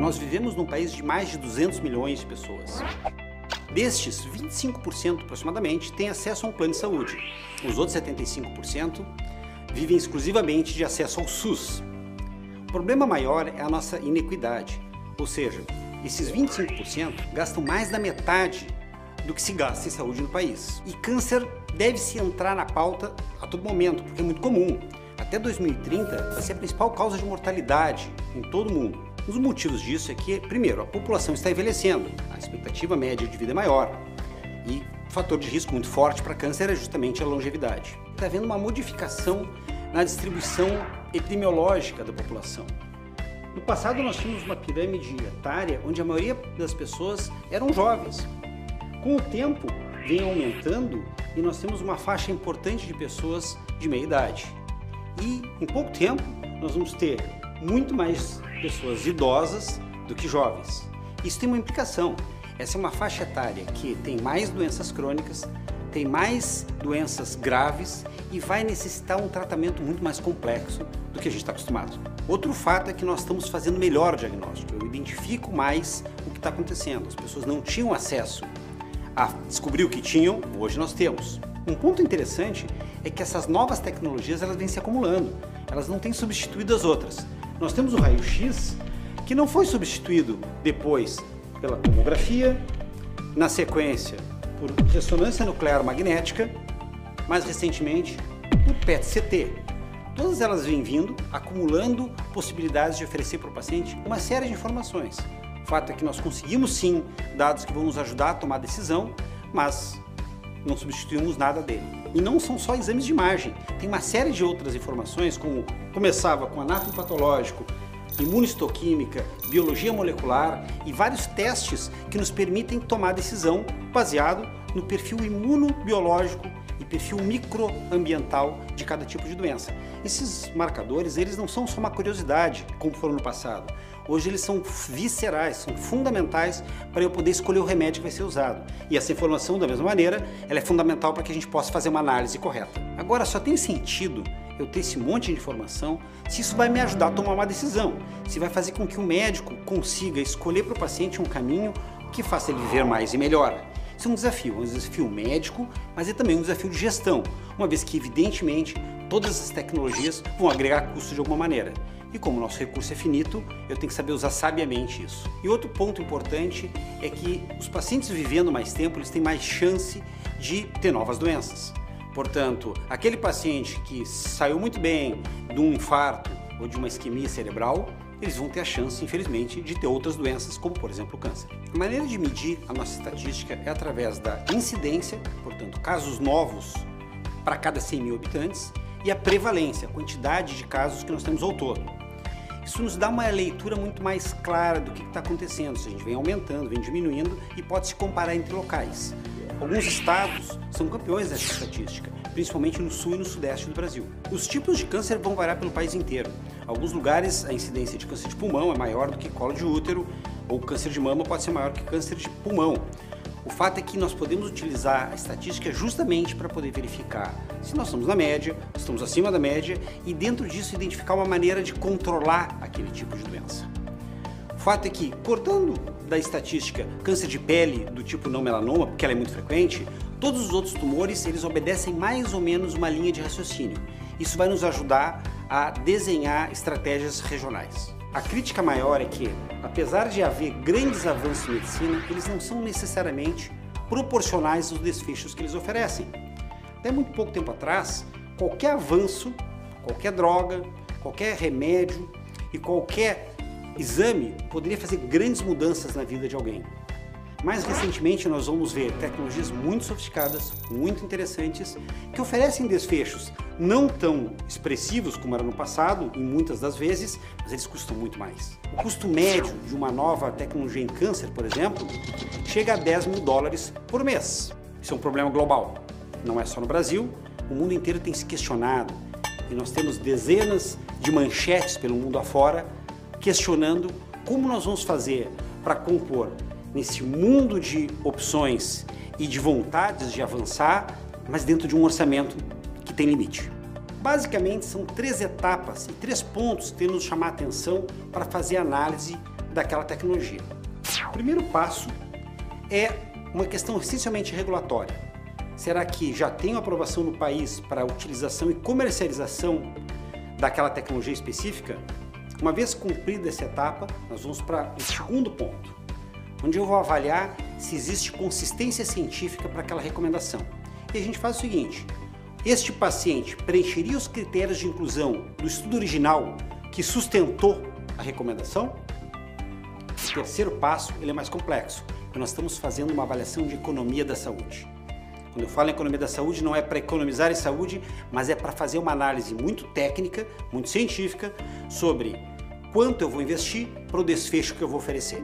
Nós vivemos num país de mais de 200 milhões de pessoas. Destes, 25% aproximadamente têm acesso a um plano de saúde. Os outros 75% vivem exclusivamente de acesso ao SUS. O problema maior é a nossa inequidade, ou seja, esses 25% gastam mais da metade do que se gasta em saúde no país. E câncer deve se entrar na pauta a todo momento, porque é muito comum. Até 2030 vai ser a principal causa de mortalidade em todo o mundo. Um dos motivos disso é que, primeiro, a população está envelhecendo, a expectativa média de vida é maior e o fator de risco muito forte para câncer é justamente a longevidade. Está havendo uma modificação na distribuição epidemiológica da população. No passado nós tínhamos uma pirâmide etária onde a maioria das pessoas eram jovens. Com o tempo vem aumentando e nós temos uma faixa importante de pessoas de meia idade. E em pouco tempo nós vamos ter muito mais pessoas idosas do que jovens. Isso tem uma implicação. Essa é uma faixa etária que tem mais doenças crônicas, tem mais doenças graves e vai necessitar um tratamento muito mais complexo do que a gente está acostumado. Outro fato é que nós estamos fazendo melhor diagnóstico. Eu identifico mais o que está acontecendo. As pessoas não tinham acesso a descobrir o que tinham, hoje nós temos. Um ponto interessante é que essas novas tecnologias elas vêm se acumulando, elas não têm substituído as outras. Nós temos o raio-x, que não foi substituído depois pela tomografia, na sequência por ressonância nuclear magnética, mais recentemente por PET-CT. Todas elas vêm vindo, acumulando possibilidades de oferecer para o paciente uma série de informações. Fato é que nós conseguimos sim dados que vão nos ajudar a tomar decisão, mas não substituímos nada dele. E não são só exames de imagem, tem uma série de outras informações, como começava com anátomo patológico, imunistoquímica, biologia molecular e vários testes que nos permitem tomar decisão baseado no perfil imunobiológico perfil microambiental de cada tipo de doença. Esses marcadores, eles não são só uma curiosidade, como foram no passado. Hoje eles são viscerais, são fundamentais para eu poder escolher o remédio que vai ser usado. E essa informação, da mesma maneira, ela é fundamental para que a gente possa fazer uma análise correta. Agora, só tem sentido eu ter esse monte de informação se isso vai me ajudar a tomar uma decisão, se vai fazer com que o médico consiga escolher para o paciente um caminho que faça ele viver mais e melhor. Isso é um desafio, um desafio médico, mas é também um desafio de gestão, uma vez que, evidentemente, todas essas tecnologias vão agregar custo de alguma maneira. E como o nosso recurso é finito, eu tenho que saber usar sabiamente isso. E outro ponto importante é que os pacientes vivendo mais tempo, eles têm mais chance de ter novas doenças. Portanto, aquele paciente que saiu muito bem de um infarto ou de uma isquemia cerebral, eles vão ter a chance, infelizmente, de ter outras doenças, como por exemplo o câncer. A maneira de medir a nossa estatística é através da incidência, portanto, casos novos para cada 100 mil habitantes, e a prevalência, a quantidade de casos que nós temos ao todo. Isso nos dá uma leitura muito mais clara do que está acontecendo, se a gente vem aumentando, vem diminuindo e pode se comparar entre locais. Alguns estados são campeões dessa estatística, principalmente no sul e no sudeste do Brasil. Os tipos de câncer vão variar pelo país inteiro. Em alguns lugares, a incidência de câncer de pulmão é maior do que colo de útero, ou câncer de mama pode ser maior que câncer de pulmão. O fato é que nós podemos utilizar a estatística justamente para poder verificar se nós estamos na média, estamos acima da média e dentro disso identificar uma maneira de controlar aquele tipo de doença. O fato é que, cortando da estatística câncer de pele do tipo não melanoma, porque ela é muito frequente, todos os outros tumores eles obedecem mais ou menos uma linha de raciocínio. Isso vai nos ajudar a desenhar estratégias regionais. A crítica maior é que, apesar de haver grandes avanços em medicina, eles não são necessariamente proporcionais aos desfechos que eles oferecem. Até muito pouco tempo atrás, qualquer avanço, qualquer droga, qualquer remédio e qualquer exame poderia fazer grandes mudanças na vida de alguém. Mais recentemente, nós vamos ver tecnologias muito sofisticadas, muito interessantes, que oferecem desfechos não tão expressivos como era no passado, em muitas das vezes, mas eles custam muito mais. O custo médio de uma nova tecnologia em câncer, por exemplo, chega a 10 mil dólares por mês. Isso é um problema global. Não é só no Brasil, o mundo inteiro tem se questionado e nós temos dezenas de manchetes pelo mundo afora questionando como nós vamos fazer para compor nesse mundo de opções e de vontades de avançar, mas dentro de um orçamento que tem limite. Basicamente, são três etapas e três pontos que têm nos chamar a atenção para fazer análise daquela tecnologia. O primeiro passo é uma questão essencialmente regulatória. Será que já tem aprovação no país para a utilização e comercialização daquela tecnologia específica? Uma vez cumprida essa etapa, nós vamos para o segundo ponto, onde eu vou avaliar se existe consistência científica para aquela recomendação. E a gente faz o seguinte: este paciente preencheria os critérios de inclusão do estudo original que sustentou a recomendação? O terceiro passo ele é mais complexo, porque nós estamos fazendo uma avaliação de economia da saúde. Quando eu falo em economia da saúde, não é para economizar em saúde, mas é para fazer uma análise muito técnica, muito científica, sobre quanto eu vou investir para o desfecho que eu vou oferecer.